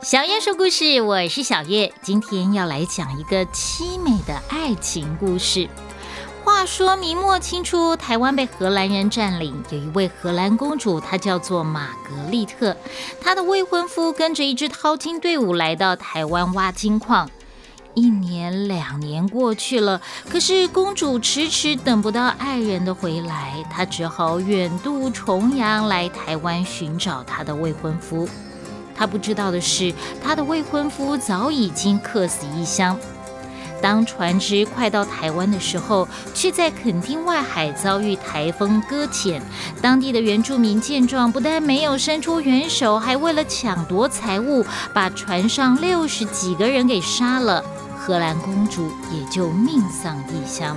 小月说故事，我是小月，今天要来讲一个凄美的爱情故事。话说明末清初，台湾被荷兰人占领，有一位荷兰公主，她叫做玛格丽特。她的未婚夫跟着一支淘金队伍来到台湾挖金矿。一年两年过去了，可是公主迟迟等不到爱人的回来，她只好远渡重洋来台湾寻找她的未婚夫。她不知道的是，她的未婚夫早已经客死异乡。当船只快到台湾的时候，却在垦丁外海遭遇台风搁浅。当地的原住民见状，不但没有伸出援手，还为了抢夺财物，把船上六十几个人给杀了。荷兰公主也就命丧异乡。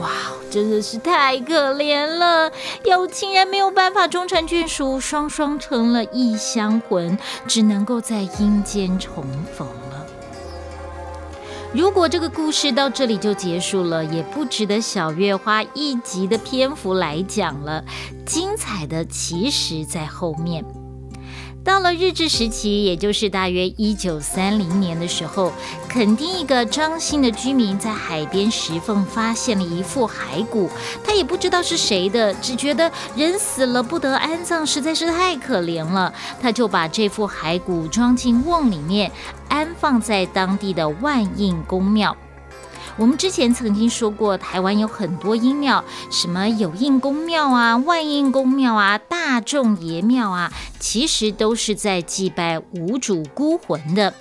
哇，真的是太可怜了！有情人没有办法终成眷属，双双成了异乡魂，只能够在阴间重逢了。如果这个故事到这里就结束了，也不值得小月花一集的篇幅来讲了。精彩的其实在后面。到了日治时期，也就是大约一九三零年的时候，垦丁一个张姓的居民在海边石缝发现了一副骸骨，他也不知道是谁的，只觉得人死了不得安葬，实在是太可怜了，他就把这副骸骨装进瓮里面，安放在当地的万应公庙。我们之前曾经说过，台湾有很多阴庙，什么有应公庙啊、万应公庙啊、大众爷庙啊，其实都是在祭拜无主孤魂的。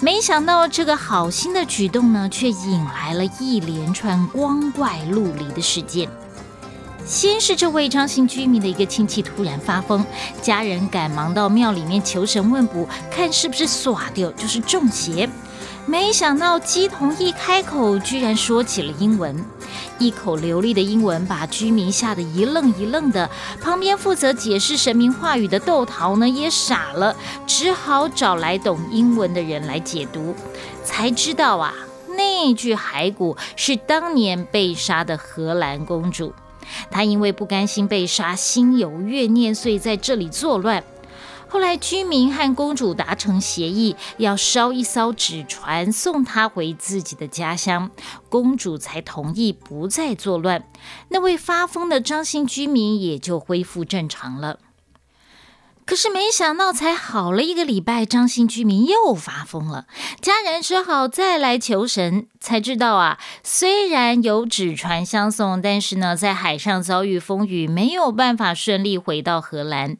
没想到这个好心的举动呢，却引来了一连串光怪陆离的事件。先是这位张姓居民的一个亲戚突然发疯，家人赶忙到庙里面求神问卜，看是不是耍掉，就是中邪。没想到鸡童一开口，居然说起了英文，一口流利的英文把居民吓得一愣一愣的。旁边负责解释神明话语的豆桃呢，也傻了，只好找来懂英文的人来解读，才知道啊，那具骸骨是当年被杀的荷兰公主，她因为不甘心被杀，心有怨念，所以在这里作乱。后来，居民和公主达成协议，要烧一艘纸船送她回自己的家乡，公主才同意不再作乱。那位发疯的张姓居民也就恢复正常了。可是没想到，才好了一个礼拜，张姓居民又发疯了。家人只好再来求神，才知道啊，虽然有纸船相送，但是呢，在海上遭遇风雨，没有办法顺利回到荷兰。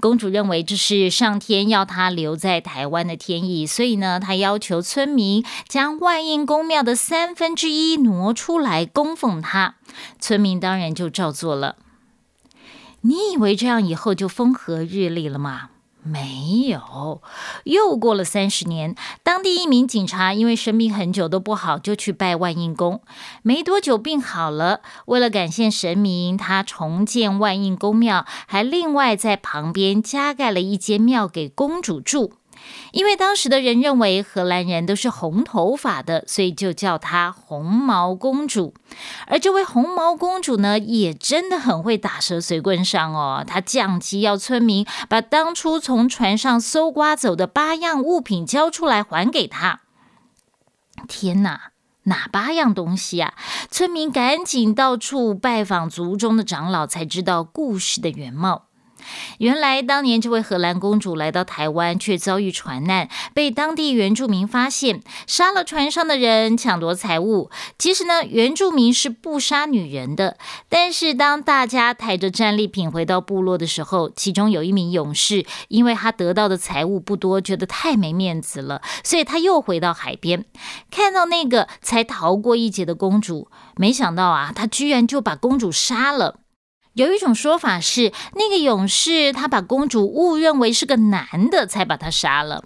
公主认为这是上天要她留在台湾的天意，所以呢，她要求村民将万应公庙的三分之一挪出来供奉她。村民当然就照做了。你以为这样以后就风和日丽了吗？没有，又过了三十年，当地一名警察因为生病很久都不好，就去拜万应公。没多久病好了，为了感谢神明，他重建万应宫庙，还另外在旁边加盖了一间庙给公主住。因为当时的人认为荷兰人都是红头发的，所以就叫她红毛公主。而这位红毛公主呢，也真的很会打蛇随棍上哦。她降级要村民把当初从船上搜刮走的八样物品交出来还给她。天哪，哪八样东西啊？村民赶紧到处拜访族中的长老，才知道故事的原貌。原来当年这位荷兰公主来到台湾，却遭遇船难，被当地原住民发现，杀了船上的人，抢夺财物。其实呢，原住民是不杀女人的。但是当大家抬着战利品回到部落的时候，其中有一名勇士，因为他得到的财物不多，觉得太没面子了，所以他又回到海边，看到那个才逃过一劫的公主，没想到啊，他居然就把公主杀了。有一种说法是，那个勇士他把公主误认为是个男的，才把她杀了，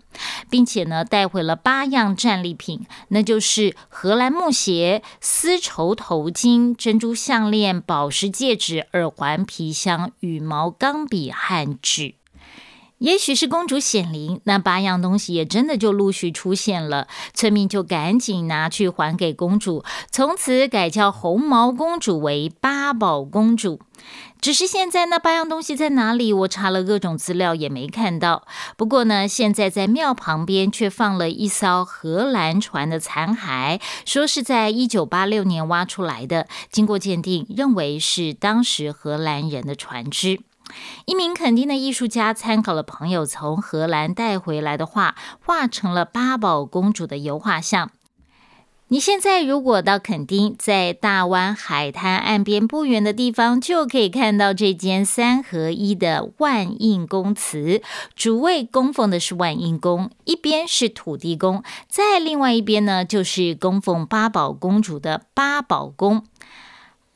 并且呢带回了八样战利品，那就是荷兰木鞋、丝绸头巾、珍珠项链、宝石戒指、耳环、皮箱、羽毛钢笔和纸。也许是公主显灵，那八样东西也真的就陆续出现了，村民就赶紧拿去还给公主，从此改叫红毛公主为八宝公主。只是现在那八样东西在哪里？我查了各种资料也没看到。不过呢，现在在庙旁边却放了一艘荷兰船的残骸，说是在一九八六年挖出来的，经过鉴定，认为是当时荷兰人的船只。一名垦丁的艺术家参考了朋友从荷兰带回来的画，画成了八宝公主的油画像。你现在如果到垦丁，在大湾海滩岸边不远的地方，就可以看到这间三合一的万应宫祠。主位供奉的是万应宫，一边是土地公，在另外一边呢，就是供奉八宝公主的八宝宫。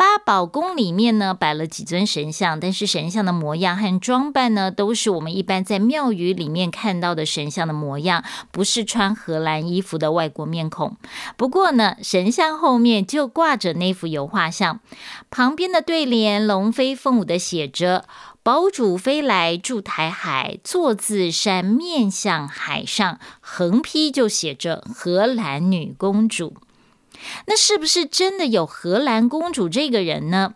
八宝宫里面呢摆了几尊神像，但是神像的模样和装扮呢，都是我们一般在庙宇里面看到的神像的模样，不是穿荷兰衣服的外国面孔。不过呢，神像后面就挂着那幅油画像，旁边的对联龙飞凤舞的写着“宝主飞来筑台海，坐自山面向海上”，横批就写着“荷兰女公主”。那是不是真的有荷兰公主这个人呢？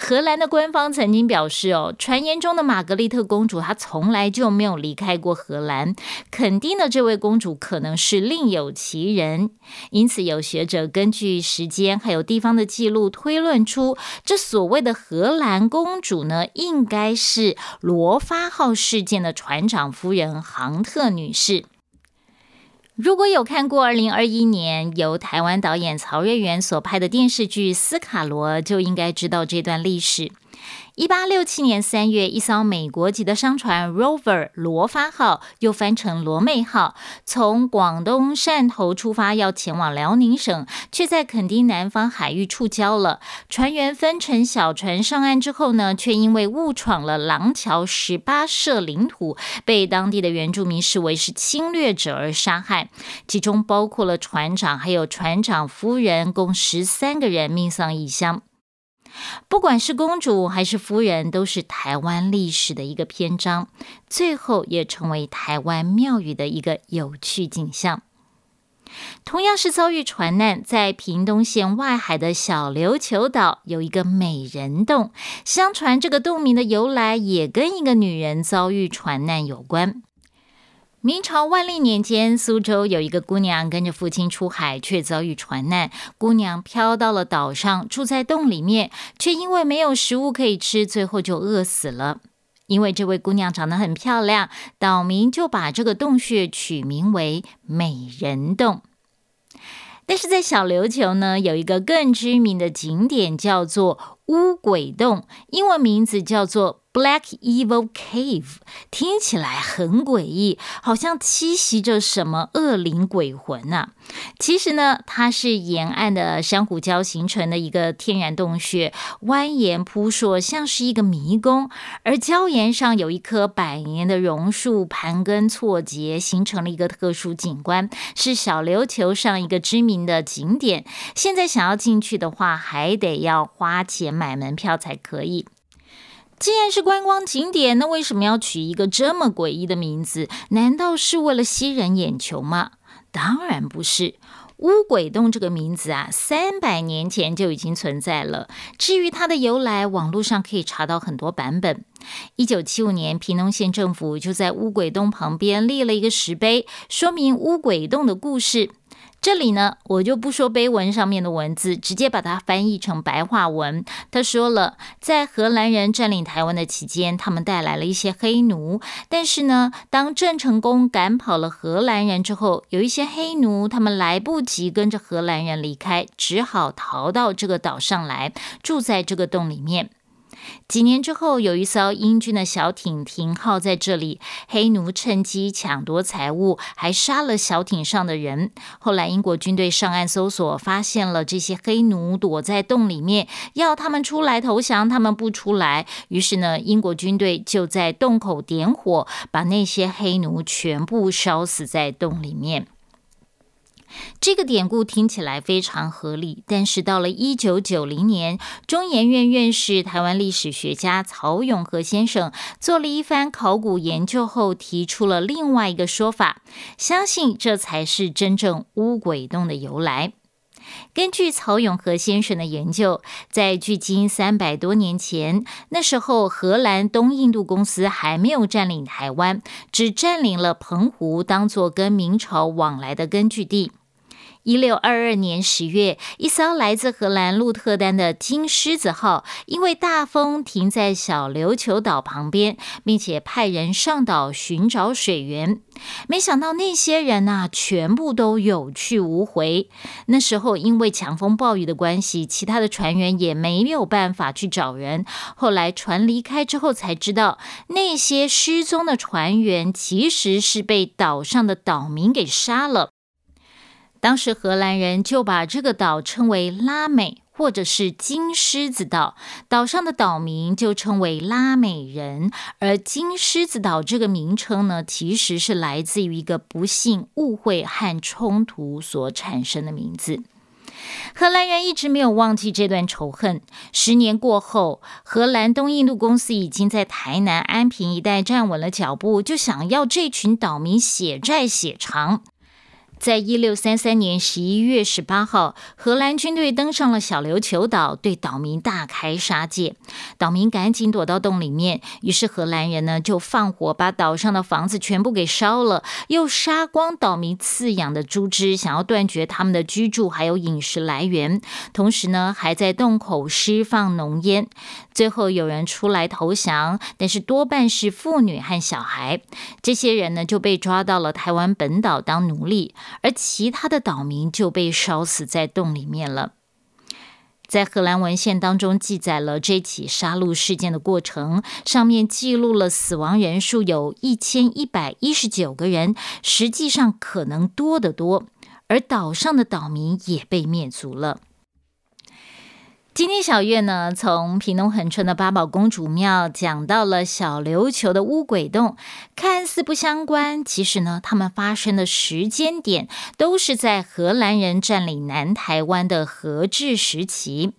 荷兰的官方曾经表示，哦，传言中的玛格丽特公主她从来就没有离开过荷兰，肯定的这位公主可能是另有其人。因此，有学者根据时间还有地方的记录推论出，这所谓的荷兰公主呢，应该是罗发号事件的船长夫人杭特女士。如果有看过二零二一年由台湾导演曹瑞元所拍的电视剧《斯卡罗》，就应该知道这段历史。一八六七年三月，一艘美国籍的商船 Rover 罗发号，又翻成罗妹号，从广东汕头出发，要前往辽宁省，却在垦丁南方海域触礁了。船员分成小船上岸之后呢，却因为误闯了廊桥十八社领土，被当地的原住民视为是侵略者而杀害，其中包括了船长还有船长夫人，共十三个人命丧异乡。不管是公主还是夫人，都是台湾历史的一个篇章，最后也成为台湾庙宇的一个有趣景象。同样是遭遇船难，在屏东县外海的小琉球岛有一个美人洞，相传这个洞名的由来也跟一个女人遭遇船难有关。明朝万历年间，苏州有一个姑娘跟着父亲出海，却遭遇船难。姑娘飘到了岛上，住在洞里面，却因为没有食物可以吃，最后就饿死了。因为这位姑娘长得很漂亮，岛民就把这个洞穴取名为美人洞。但是在小琉球呢，有一个更知名的景点叫做乌鬼洞，英文名字叫做。Black Evil Cave 听起来很诡异，好像栖息着什么恶灵鬼魂呐。其实呢，它是沿岸的珊瑚礁形成的一个天然洞穴，蜿蜒扑朔，像是一个迷宫。而礁岩上有一棵百年的榕树盘根错节，形成了一个特殊景观，是小琉球上一个知名的景点。现在想要进去的话，还得要花钱买门票才可以。既然是观光景点，那为什么要取一个这么诡异的名字？难道是为了吸人眼球吗？当然不是。乌鬼洞这个名字啊，三百年前就已经存在了。至于它的由来，网络上可以查到很多版本。一九七五年，平东县政府就在乌鬼洞旁边立了一个石碑，说明乌鬼洞的故事。这里呢，我就不说碑文上面的文字，直接把它翻译成白话文。他说了，在荷兰人占领台湾的期间，他们带来了一些黑奴。但是呢，当郑成功赶跑了荷兰人之后，有一些黑奴他们来不及跟着荷兰人离开，只好逃到这个岛上来，住在这个洞里面。几年之后，有一艘英军的小艇停靠在这里，黑奴趁机抢夺财物，还杀了小艇上的人。后来，英国军队上岸搜索，发现了这些黑奴躲在洞里面，要他们出来投降，他们不出来。于是呢，英国军队就在洞口点火，把那些黑奴全部烧死在洞里面。这个典故听起来非常合理，但是到了一九九零年，中研院院士、台湾历史学家曹永和先生做了一番考古研究后，提出了另外一个说法，相信这才是真正乌鬼洞的由来。根据曹永和先生的研究，在距今三百多年前，那时候荷兰东印度公司还没有占领台湾，只占领了澎湖，当做跟明朝往来的根据地。一六二二年十月，一艘来自荷兰鹿特丹的金狮子号因为大风停在小琉球岛旁边，并且派人上岛寻找水源。没想到那些人呐，全部都有去无回。那时候因为强风暴雨的关系，其他的船员也没有办法去找人。后来船离开之后，才知道那些失踪的船员其实是被岛上的岛民给杀了。当时荷兰人就把这个岛称为拉美，或者是金狮子岛。岛上的岛民就称为拉美人。而金狮子岛这个名称呢，其实是来自于一个不幸、误会和冲突所产生的名字。荷兰人一直没有忘记这段仇恨。十年过后，荷兰东印度公司已经在台南安平一带站稳了脚步，就想要这群岛民血债血偿。在一六三三年十一月十八号，荷兰军队登上了小琉球岛，对岛民大开杀戒。岛民赶紧躲到洞里面，于是荷兰人呢就放火把岛上的房子全部给烧了，又杀光岛民饲养的猪只，想要断绝他们的居住还有饮食来源。同时呢，还在洞口释放浓烟。最后有人出来投降，但是多半是妇女和小孩。这些人呢就被抓到了台湾本岛当奴隶。而其他的岛民就被烧死在洞里面了。在荷兰文献当中记载了这起杀戮事件的过程，上面记录了死亡人数有一千一百一十九个人，实际上可能多得多。而岛上的岛民也被灭族了。今天小月呢，从屏东恒春的八宝公主庙讲到了小琉球的乌鬼洞，看似不相关，其实呢，他们发生的时间点都是在荷兰人占领南台湾的和治时期。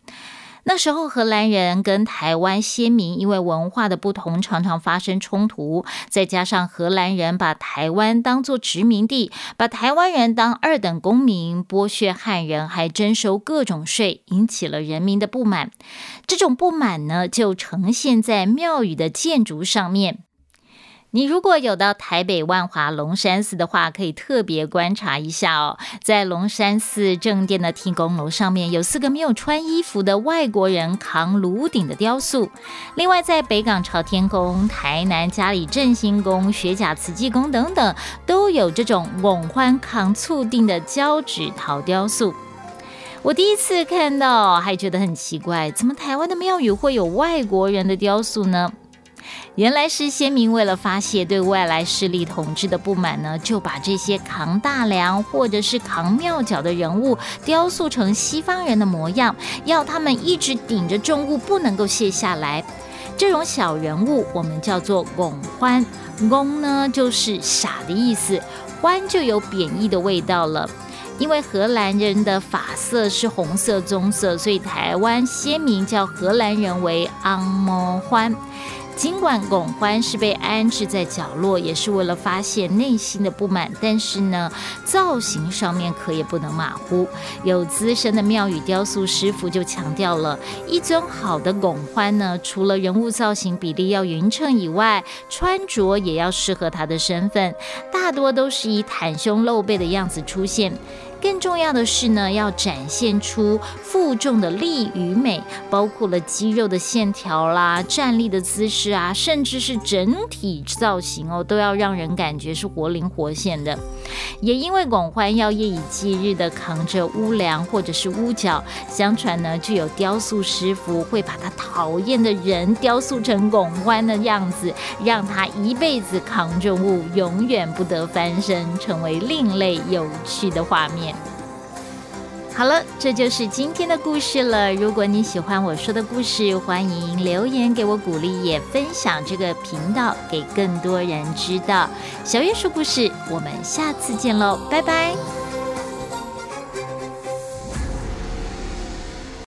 那时候，荷兰人跟台湾先民因为文化的不同，常常发生冲突。再加上荷兰人把台湾当作殖民地，把台湾人当二等公民，剥削汉人，还征收各种税，引起了人民的不满。这种不满呢，就呈现在庙宇的建筑上面。你如果有到台北万华龙山寺的话，可以特别观察一下哦。在龙山寺正殿的天宫楼上面，有四个没有穿衣服的外国人扛炉鼎的雕塑。另外，在北港朝天宫、台南嘉里振兴宫、学甲慈济宫等等，都有这种拱欢扛醋定的胶纸陶雕塑。我第一次看到，还觉得很奇怪，怎么台湾的庙宇会有外国人的雕塑呢？原来是先民为了发泄对外来势力统治的不满呢，就把这些扛大梁或者是扛庙角的人物雕塑成西方人的模样，要他们一直顶着重物不能够卸下来。这种小人物我们叫做拱欢，拱呢就是傻的意思，欢就有贬义的味道了。因为荷兰人的发色是红色棕色，所以台湾先民叫荷兰人为昂摩欢。尽管拱欢是被安置在角落，也是为了发泄内心的不满，但是呢，造型上面可也不能马虎。有资深的庙宇雕塑师傅就强调了，一尊好的拱欢呢，除了人物造型比例要匀称以外，穿着也要适合他的身份，大多都是以袒胸露背的样子出现。更重要的是呢，要展现出负重的力与美，包括了肌肉的线条啦、站立的姿势啊，甚至是整体造型哦，都要让人感觉是活灵活现的。也因为拱欢要夜以继日的扛着屋梁或者是屋角，相传呢，就有雕塑师傅会把他讨厌的人雕塑成拱欢的样子，让他一辈子扛重物，永远不得翻身，成为另类有趣的画面。好了，这就是今天的故事了。如果你喜欢我说的故事，欢迎留言给我鼓励，也分享这个频道给更多人知道。小月说故事，我们下次见喽，拜拜。